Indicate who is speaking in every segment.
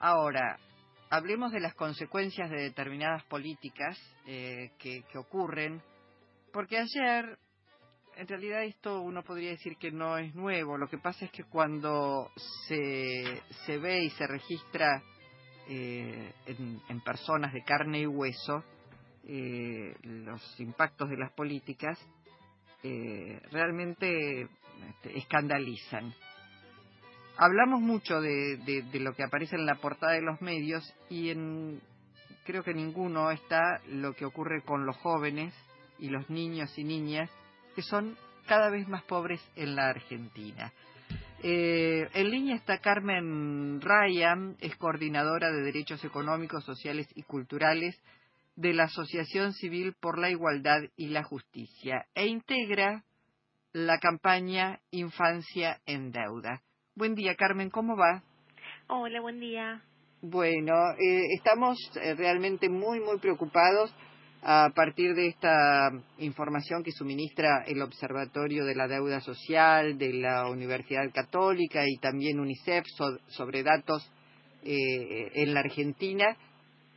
Speaker 1: Ahora, hablemos de las consecuencias de determinadas políticas eh, que, ocurren, porque ayer en realidad esto uno podría decir que no es nuevo. Lo que pasa es que cuando se, ve y se registra eh, en, en, personas de carne y hueso eh, los impactos de las políticas, eh, realmente este, escandalizan. Hablamos mucho de, lo que aparece en la portada de los medios y en, creo que ninguno está lo que ocurre con los jóvenes y los niños y niñas que son cada vez más pobres en la Argentina. Eh, en línea está Carmen Ryan, es coordinadora de Derechos Económicos, Sociales y Culturales de la Asociación Civil por la Igualdad y la Justicia e integra la campaña Infancia en Deuda. Buen día, Carmen, ¿cómo va?
Speaker 2: Hola, buen día.
Speaker 1: Bueno, eh, estamos eh, realmente muy, muy preocupados a partir de esta información que suministra el Observatorio de la Deuda Social de la Universidad Católica y también UNICEF sobre datos eh, en la Argentina,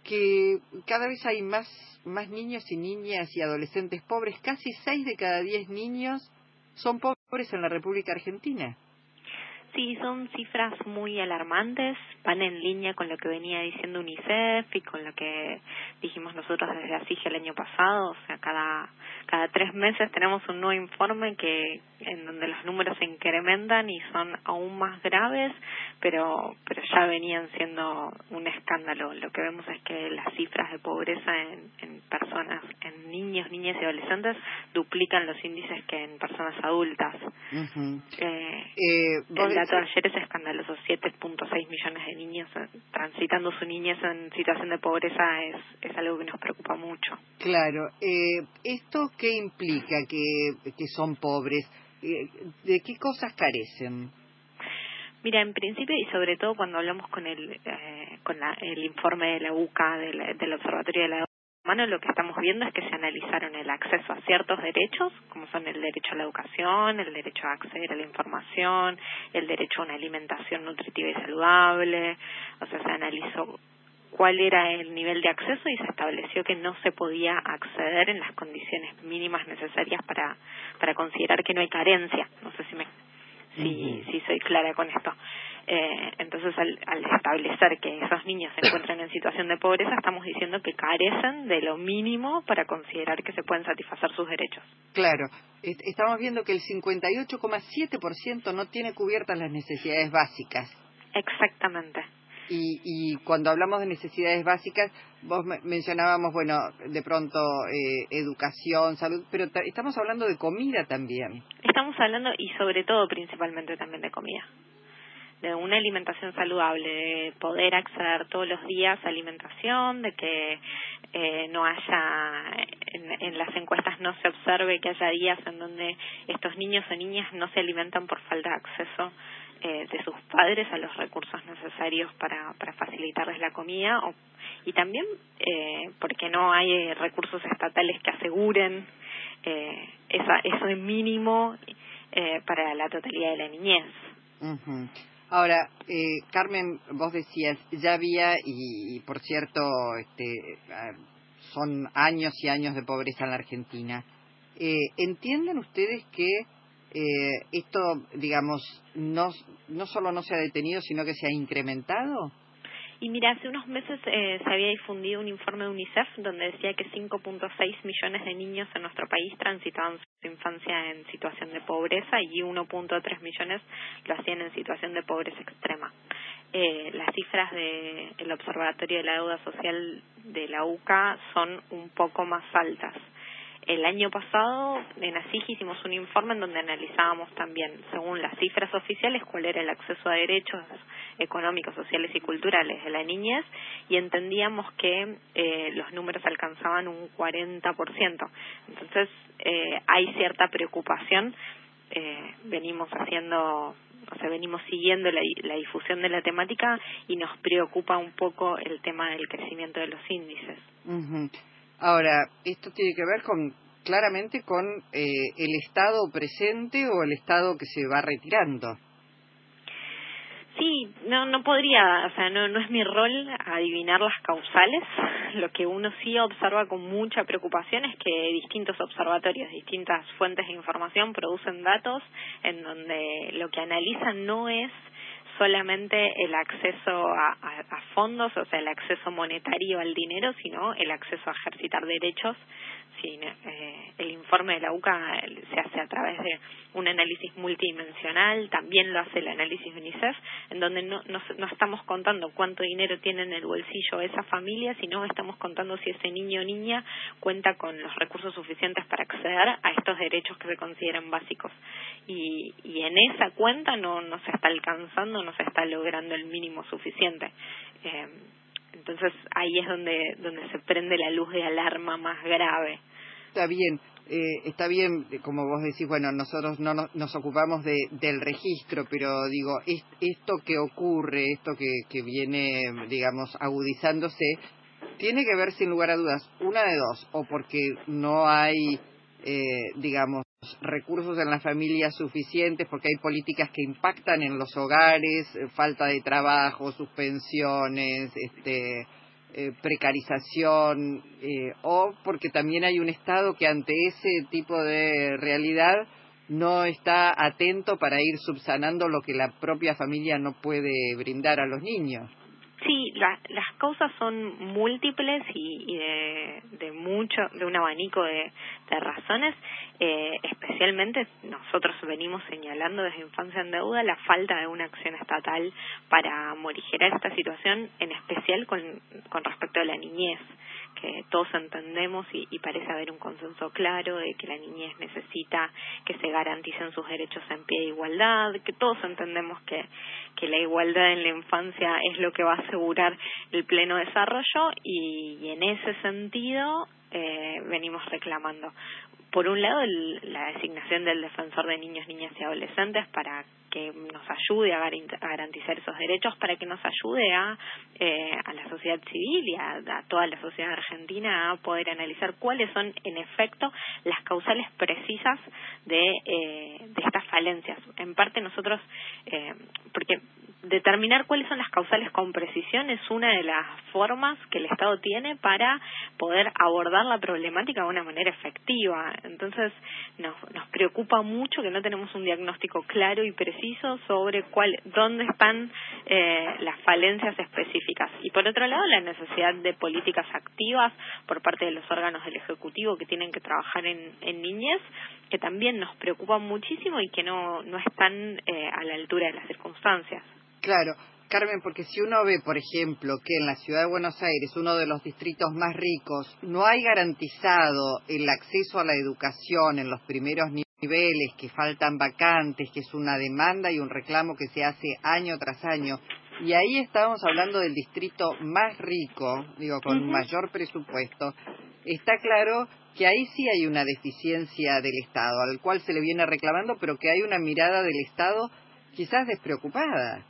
Speaker 1: que cada vez hay más, más niños y niñas y adolescentes pobres. Casi seis de cada diez niños son pobres en la República Argentina.
Speaker 2: Sí, son cifras muy alarmantes, van en línea con lo que venía diciendo UNICEF y con lo que dijimos nosotros desde ASIGE el año pasado, o sea, cada cada tres meses tenemos un nuevo informe que en donde los números se incrementan y son aún más graves, pero pero ya venían siendo un escándalo. Lo que vemos es que las cifras de pobreza en, en personas, en niños, niñas y adolescentes duplican los índices que en personas adultas. Eh,
Speaker 1: eh,
Speaker 2: el dato de ayer es escandaloso, 7.6 millones de niños transitando su niñez en situación de pobreza es, es algo que nos preocupa mucho.
Speaker 1: Claro, eh, ¿esto qué implica que, que son pobres? Eh, ¿De qué cosas carecen?
Speaker 2: Mira, en principio y sobre todo cuando hablamos con el eh, con la, el informe de la UCA del, del Observatorio de la humano lo que estamos viendo es que se analizaron el acceso a ciertos derechos, como son el derecho a la educación, el derecho a acceder a la información, el derecho a una alimentación nutritiva y saludable, o sea, se analizó cuál era el nivel de acceso y se estableció que no se podía acceder en las condiciones mínimas necesarias para para considerar que no hay carencia. No sé si me si, si soy clara con esto. Eh, entonces, al, al establecer que esos niños se encuentran en situación de pobreza, estamos diciendo que carecen de lo mínimo para considerar que se pueden satisfacer sus derechos.
Speaker 1: Claro, estamos viendo que el 58,7% no tiene cubiertas las necesidades básicas.
Speaker 2: Exactamente.
Speaker 1: Y, y cuando hablamos de necesidades básicas, vos mencionábamos, bueno, de pronto eh, educación, salud, pero estamos hablando de comida también.
Speaker 2: Estamos hablando, y sobre todo principalmente también de comida de una alimentación saludable, de poder acceder todos los días a alimentación, de que eh, no haya, en, en, las encuestas no se observe que haya días en donde estos niños o niñas no se alimentan por falta de acceso eh, de sus padres a los recursos necesarios para, para facilitarles la comida o, y también eh, porque no hay recursos estatales que aseguren eh, esa, eso mínimo eh, para la totalidad de la niñez.
Speaker 1: Uh-huh. Ahora, eh, Carmen, vos decías, ya había, y, y por cierto, este, son años y años de pobreza en la Argentina. Eh, ¿Entienden ustedes que eh, esto, digamos, no, no solo no se ha detenido, sino que se ha incrementado?
Speaker 2: Y mira, hace unos meses eh, se había difundido un informe de UNICEF donde decía que 5.6 millones de niños en nuestro país transitaban su infancia en situación de pobreza y 1.3 millones lo hacían en situación de pobreza extrema. Eh, las cifras del el Observatorio de la Deuda Social de la UCA son un poco más altas. El año pasado en ASIG hicimos un informe en donde analizábamos también, según las cifras oficiales, cuál era el acceso a derechos económicos, sociales y culturales de la niñez y entendíamos que eh, los números alcanzaban un 40%. Entonces eh, hay cierta preocupación. Eh, venimos haciendo o sea, venimos siguiendo la, la, difusión de la temática y nos preocupa un poco el tema del crecimiento de los índices.
Speaker 1: Ahora, esto tiene que ver con claramente con eh, el estado presente o el estado que se va retirando.
Speaker 2: Sí, no, no podría, o sea, no, no es mi rol adivinar las causales. Lo que uno sí observa con mucha preocupación es que distintos observatorios, distintas fuentes de información producen datos en donde lo que analizan no es solamente el acceso a, fondos, o sea, el acceso monetario al dinero, sino el acceso a ejercitar derechos. Eh, el informe de la UCA se hace a través de un análisis multidimensional, también lo hace el análisis de UNICEF, en donde no, no, no estamos contando cuánto dinero tiene en el bolsillo esa familia, sino estamos contando si ese niño o niña cuenta con los recursos suficientes para acceder a estos derechos que se consideran básicos. Y, y en esa cuenta no, no se está alcanzando no se está logrando el mínimo suficiente. Eh, entonces ahí es donde, donde se prende la luz de alarma más grave.
Speaker 1: Está bien, eh, está bien, como vos decís, bueno, nosotros no nos, ocupamos de, del registro, pero digo, esto que ocurre, esto que, que viene, digamos, agudizándose, tiene que ver sin lugar a dudas, una de dos, o porque no hay, eh, digamos, recursos en la familia suficientes porque hay políticas que impactan en los hogares, eh, falta de trabajo, suspensiones, este, eh, precarización, eh, o porque también hay un Estado que ante ese tipo de realidad no está atento para ir subsanando lo que la propia familia no puede brindar a los niños.
Speaker 2: Sí, las causas son múltiples y, de, mucho, de un abanico de, razones. Eh, especialmente nosotros venimos señalando desde Infancia en Deuda la falta de una acción estatal para morigerar esta situación, en especial con respecto a la niñez que todos entendemos y, y, parece haber un consenso claro de que la niñez necesita que se garanticen sus derechos en pie de igualdad, que todos entendemos que, que la igualdad en la infancia es lo que va a asegurar el pleno desarrollo y, y en ese sentido eh, venimos reclamando. Por un lado, la designación del defensor de niños, niñas y adolescentes para que nos ayude a, garantizar esos derechos, para que nos ayude a, eh, a la sociedad civil y a, toda la sociedad argentina a poder analizar cuáles son, en efecto, las causales precisas de, eh, de estas falencias. En parte nosotros, eh, porque determinar cuáles son las causales con precisión es una de las formas que el Estado tiene para poder abordar la problemática de una manera efectiva. Entonces, nos, nos preocupa mucho que no tenemos un diagnóstico claro y preciso sobre cuál, dónde están eh, las falencias específicas. Y por otro lado, la necesidad de políticas activas por parte de los órganos del Ejecutivo que tienen que trabajar en, en niñez, que también nos preocupan muchísimo y que no, no están eh, a la altura de las circunstancias.
Speaker 1: Claro, Carmen, porque si uno ve, por ejemplo, que en la ciudad de Buenos Aires, uno de los distritos más ricos, no hay garantizado el acceso a la educación en los primeros niveles, que faltan vacantes, que es una demanda y un reclamo que se hace año tras año, y ahí estamos hablando del distrito más rico, digo, con mayor presupuesto, está claro que ahí sí hay una deficiencia del Estado, al cual se le viene reclamando, pero que hay una mirada del Estado quizás despreocupada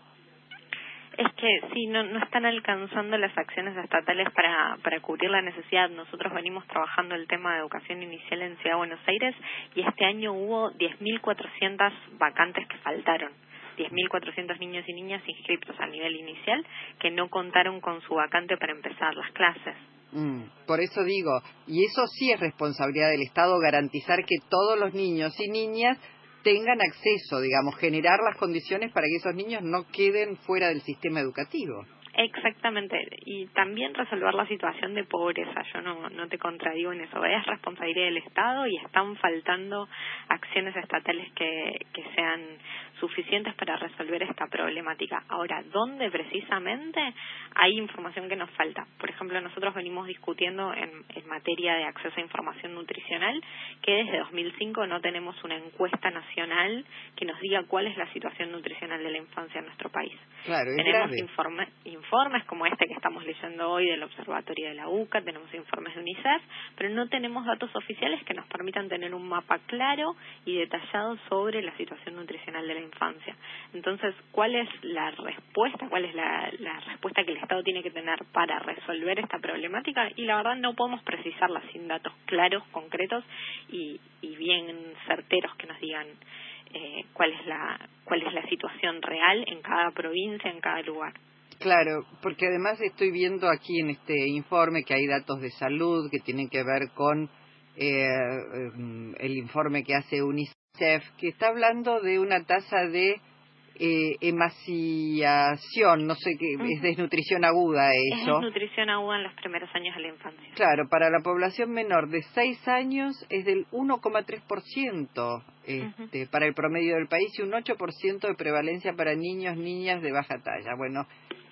Speaker 2: es que sí, no, no están alcanzando las acciones estatales para, para cubrir la necesidad. Nosotros venimos trabajando el tema de educación inicial en Ciudad de Buenos Aires y este año hubo 10.400 vacantes que faltaron. 10.400 niños y niñas inscritos a nivel inicial que no contaron con su vacante para empezar las clases.
Speaker 1: Mm, por eso digo, y eso sí es responsabilidad del Estado garantizar que todos los niños y niñas tengan acceso, digamos, generar las condiciones para que esos niños no queden fuera del sistema educativo.
Speaker 2: Exactamente, y también resolver la situación de pobreza, yo no, no te contradigo en eso, es responsabilidad del Estado y están faltando acciones estatales que, que sean suficientes para resolver esta problemática. Ahora, ¿dónde precisamente hay información que nos falta? Por ejemplo, nosotros venimos discutiendo en, en materia de acceso a información nutricional que desde 2005 no tenemos una encuesta nacional que nos diga cuál es la situación nutricional de la infancia en nuestro país.
Speaker 1: Claro,
Speaker 2: tenemos informes informes como este que estamos leyendo hoy del Observatorio de la UCA, tenemos informes de UNICEF, pero no tenemos datos oficiales que nos permitan tener un mapa claro y detallado sobre la situación nutricional de la infancia. Entonces, ¿cuál es la respuesta? ¿Cuál es la, la respuesta que el Estado tiene que tener para resolver esta problemática? Y la verdad no podemos precisarla sin datos claros, concretos y, y bien certeros que nos digan eh, cuál es la cuál es la situación real en cada provincia, en cada lugar.
Speaker 1: Claro, porque además estoy viendo aquí en este informe que hay datos de salud que tienen que ver con eh, em, el informe que hace UNICEF, que está hablando de una tasa de eh, emaciación, no sé qué, es desnutrición aguda eso. Es
Speaker 2: desnutrición aguda en los primeros años de la infancia.
Speaker 1: Claro, para la población menor de 6 años es del 1,3% este, para el promedio del país y un 8% de prevalencia para niños, niñas de baja talla. Bueno,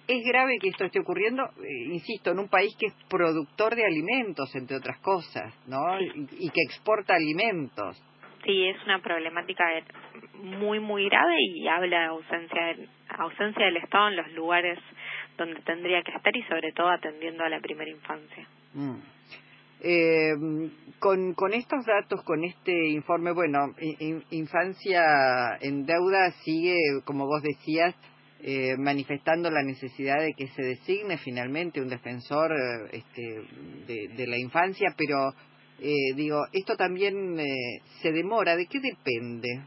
Speaker 1: es grave que esto esté ocurriendo, eh, insisto, en un país que es productor de alimentos, entre otras cosas, ¿no? Y, que exporta alimentos.
Speaker 2: Sí, es una problemática muy, muy grave y habla de ausencia, ausencia del Estado en los lugares donde tendría que estar y sobre todo atendiendo a la primera infancia.
Speaker 1: Eh, con, con estos datos, con este informe, bueno, Infancia en Deuda sigue, como vos decías, eh, manifestando la necesidad de que se designe finalmente un defensor eh, este, de, la infancia, pero eh, digo, esto también se demora. ¿De qué depende?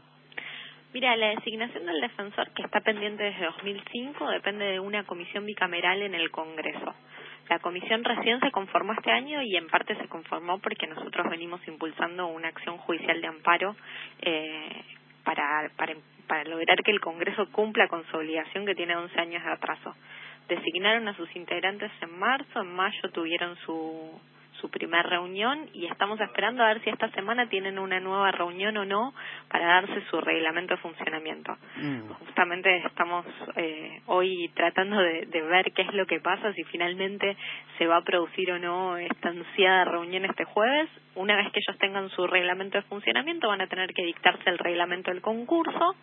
Speaker 2: Mira, la designación del defensor que está pendiente desde 2005 depende de una comisión bicameral en el Congreso. La comisión recién se conformó este año y en parte se conformó porque nosotros venimos impulsando una acción judicial de amparo eh, para, para, para lograr que el Congreso cumpla con su obligación que tiene 11 años de atraso. Designaron a sus integrantes en marzo, en mayo tuvieron su, su primera reunión y estamos esperando a ver si esta semana tienen una nueva reunión o no para darse su reglamento de funcionamiento. Mm. Justamente estamos eh, hoy tratando de, de, ver qué es lo que pasa, si finalmente se va a producir o no esta ansiada reunión este jueves. Una vez que ellos tengan su reglamento de funcionamiento van a tener que dictarse el reglamento del concurso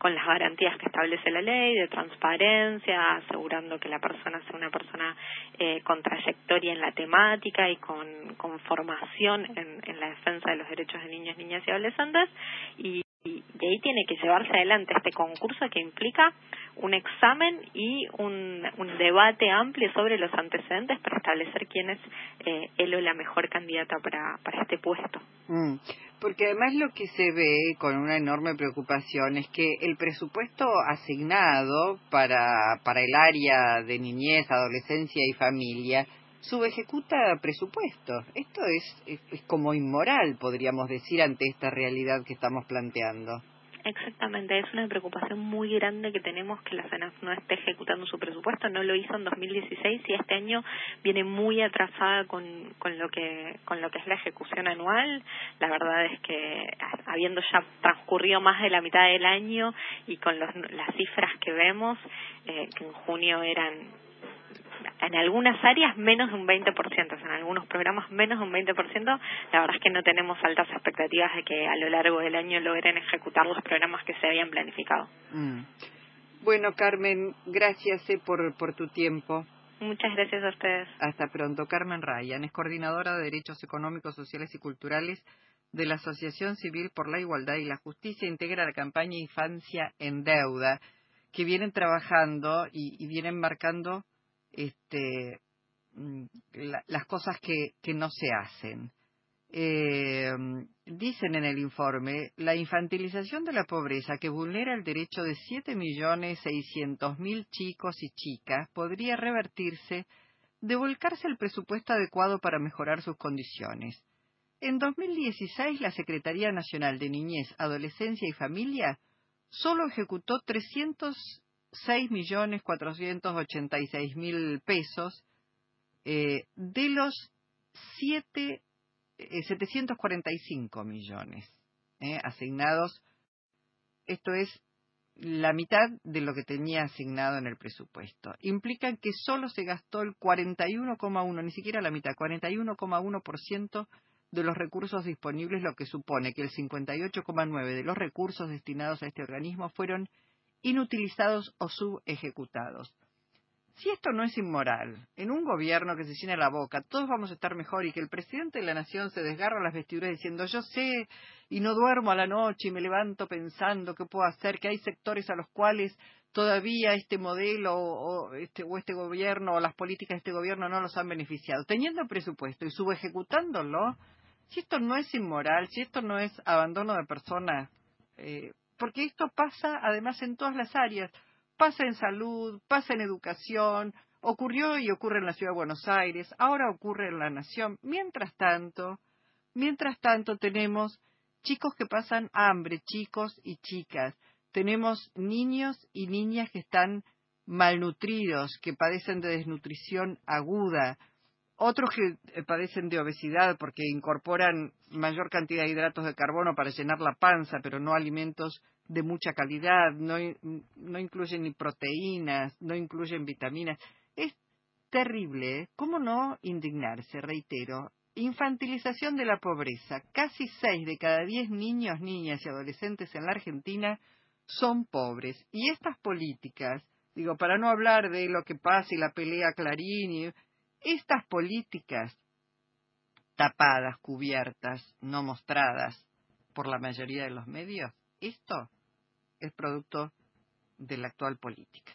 Speaker 2: con las garantías que establece la ley de transparencia, asegurando que la persona sea una persona eh, con trayectoria en la temática y con, formación en, en la defensa de los derechos de niños, niñas y adolescentes. Y y, ahí tiene que llevarse adelante este concurso que implica un examen y un, un debate amplio sobre los antecedentes para establecer quién es eh, él o la mejor candidata para, para este puesto.
Speaker 1: Mm, porque además lo que se ve con una enorme preocupación es que el presupuesto asignado para, para el área de niñez, adolescencia y familia subejecuta presupuestos. Esto es, es, como inmoral, podríamos decir, ante esta realidad que estamos planteando.
Speaker 2: Exactamente, es una preocupación muy grande que tenemos que la SENAF no esté ejecutando su presupuesto, no lo hizo en 2016 y este año viene muy atrasada con, con lo que con lo que es la ejecución anual. La verdad es que habiendo ya transcurrido más de la mitad del año y con los, las cifras que vemos, eh, que en junio eran en algunas áreas menos de un 20%, en algunos programas menos de un 20%, la verdad es que no tenemos altas expectativas de que a lo largo del año logren ejecutar los programas que se habían planificado.
Speaker 1: Mm. Bueno, Carmen, gracias eh, por, por tu tiempo.
Speaker 2: Muchas gracias a ustedes.
Speaker 1: Hasta pronto. Carmen Ryan es coordinadora de Derechos Económicos, Sociales y Culturales de la Asociación Civil por la Igualdad y la Justicia, integra la campaña Infancia en Deuda, que vienen trabajando y vienen marcando este, mm, las cosas que, que no se hacen. Eh, dicen en el informe, la infantilización de la pobreza que vulnera el derecho de 7.600.000 chicos y chicas podría revertirse de volcarse el presupuesto adecuado para mejorar sus condiciones. En 2016, la Secretaría Nacional de Niñez, Adolescencia y Familia solo ejecutó 300 6.486.000 pesos eh, de los 7, 745 eh, millones eh, asignados. Esto es la mitad de lo que tenía asignado en el presupuesto. Implican que solo se gastó el 41,1, ni siquiera la mitad, 41,1% de los recursos disponibles, lo que supone que el 58,9 de los recursos destinados a este organismo fueron inutilizados o subejecutados. Si esto no es inmoral, en un gobierno que se llena la boca, todos vamos a estar mejor y que el presidente de la nación se desgarra las vestiduras diciendo yo sé y no duermo a la noche y me levanto pensando qué puedo hacer, que hay sectores a los cuales todavía este modelo o este, o este gobierno o las políticas de este gobierno no los han beneficiado. Teniendo presupuesto y subejecutándolo, si esto no es inmoral, si esto no es abandono de personas, eh, porque esto pasa además en todas las áreas pasa en salud, pasa en educación, ocurrió y ocurre en la ciudad de Buenos Aires, ahora ocurre en la nación. Mientras tanto, mientras tanto tenemos chicos que pasan hambre, chicos y chicas. Tenemos niños y niñas que están malnutridos, que padecen de desnutrición aguda, otros que eh, padecen de obesidad porque incorporan mayor cantidad de hidratos de carbono para llenar la panza, pero no alimentos de mucha calidad, no, no incluyen ni proteínas, no incluyen vitaminas. Es terrible, ¿eh? ¿cómo no indignarse? Reitero, infantilización de la pobreza. Casi seis de cada diez niños, niñas y adolescentes en la Argentina son pobres. Y estas políticas, digo, para no hablar de lo que pasa y la pelea Clarín, estas políticas tapadas, cubiertas, no mostradas por la mayoría de los medios, esto es producto de la actual política.